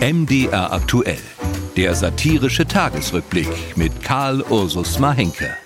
MDR aktuell. Der satirische Tagesrückblick mit Karl Ursus Mahenke.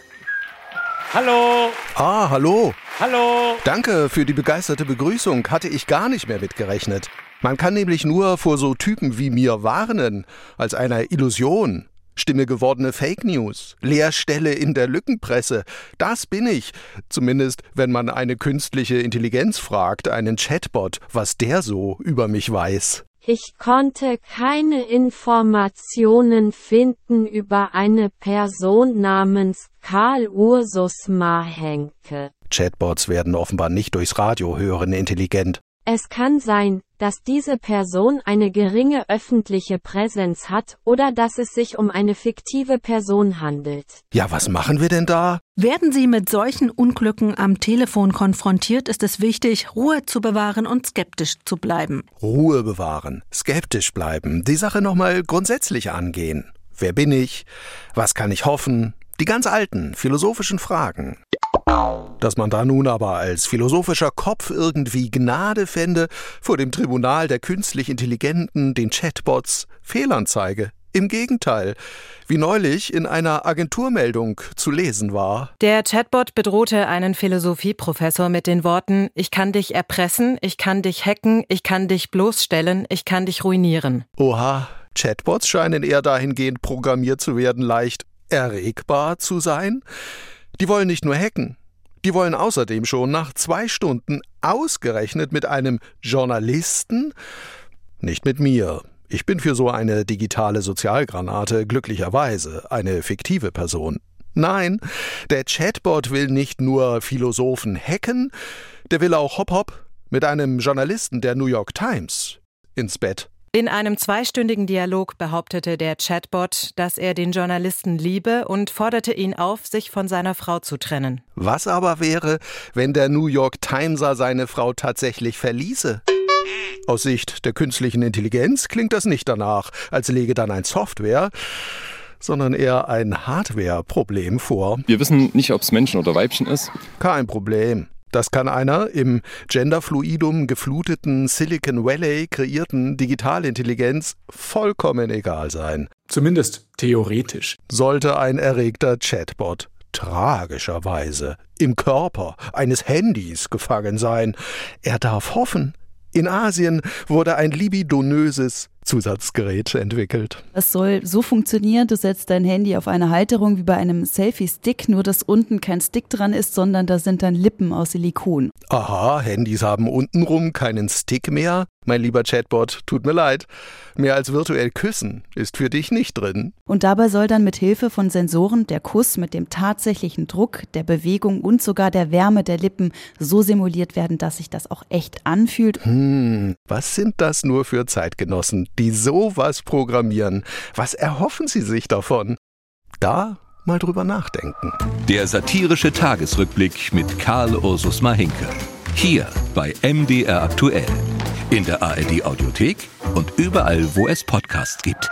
Hallo. Ah, hallo. Hallo. Danke für die begeisterte Begrüßung. Hatte ich gar nicht mehr mitgerechnet. Man kann nämlich nur vor so Typen wie mir warnen, als einer Illusion. Stimme gewordene Fake News, Leerstelle in der Lückenpresse. Das bin ich. Zumindest, wenn man eine künstliche Intelligenz fragt, einen Chatbot, was der so über mich weiß. Ich konnte keine Informationen finden über eine Person namens Karl Ursus Mahenke. Chatbots werden offenbar nicht durchs Radio hören intelligent. Es kann sein, dass diese Person eine geringe öffentliche Präsenz hat oder dass es sich um eine fiktive Person handelt. Ja, was machen wir denn da? Werden Sie mit solchen Unglücken am Telefon konfrontiert, ist es wichtig, Ruhe zu bewahren und skeptisch zu bleiben. Ruhe bewahren, skeptisch bleiben, die Sache nochmal grundsätzlich angehen. Wer bin ich? Was kann ich hoffen? Die ganz alten, philosophischen Fragen. Dass man da nun aber als philosophischer Kopf irgendwie Gnade fände vor dem Tribunal der künstlich Intelligenten, den Chatbots, Fehlanzeige. Im Gegenteil, wie neulich in einer Agenturmeldung zu lesen war. Der Chatbot bedrohte einen Philosophieprofessor mit den Worten Ich kann dich erpressen, ich kann dich hacken, ich kann dich bloßstellen, ich kann dich ruinieren. Oha, Chatbots scheinen eher dahingehend programmiert zu werden, leicht erregbar zu sein. Die wollen nicht nur hacken, die wollen außerdem schon nach zwei Stunden ausgerechnet mit einem Journalisten, nicht mit mir. Ich bin für so eine digitale Sozialgranate glücklicherweise eine fiktive Person. Nein, der Chatbot will nicht nur Philosophen hacken, der will auch hopp hopp mit einem Journalisten der New York Times ins Bett. In einem zweistündigen Dialog behauptete der Chatbot, dass er den Journalisten liebe und forderte ihn auf, sich von seiner Frau zu trennen. Was aber wäre, wenn der New York Timeser seine Frau tatsächlich verließe? Aus Sicht der künstlichen Intelligenz klingt das nicht danach, als lege dann ein Software, sondern eher ein Hardware-Problem vor. Wir wissen nicht, ob es Menschen oder Weibchen ist. Kein Problem. Das kann einer im genderfluidum gefluteten Silicon Valley kreierten Digitalintelligenz vollkommen egal sein. Zumindest theoretisch. Sollte ein erregter Chatbot tragischerweise im Körper eines Handys gefangen sein, er darf hoffen. In Asien wurde ein libidonöses Zusatzgerät entwickelt. Es soll so funktionieren, du setzt dein Handy auf eine Halterung wie bei einem Selfie-Stick, nur dass unten kein Stick dran ist, sondern da sind dann Lippen aus Silikon. Aha, Handys haben untenrum keinen Stick mehr. Mein lieber Chatbot, tut mir leid. Mehr als virtuell küssen ist für dich nicht drin. Und dabei soll dann mit Hilfe von Sensoren der Kuss mit dem tatsächlichen Druck, der Bewegung und sogar der Wärme der Lippen so simuliert werden, dass sich das auch echt anfühlt. Hm, was sind das nur für Zeitgenossen, die sowas programmieren? Was erhoffen sie sich davon? Da mal drüber nachdenken. Der satirische Tagesrückblick mit Karl Ursus Mahinke. Hier bei MDR aktuell. In der ARD Audiothek und überall, wo es Podcasts gibt.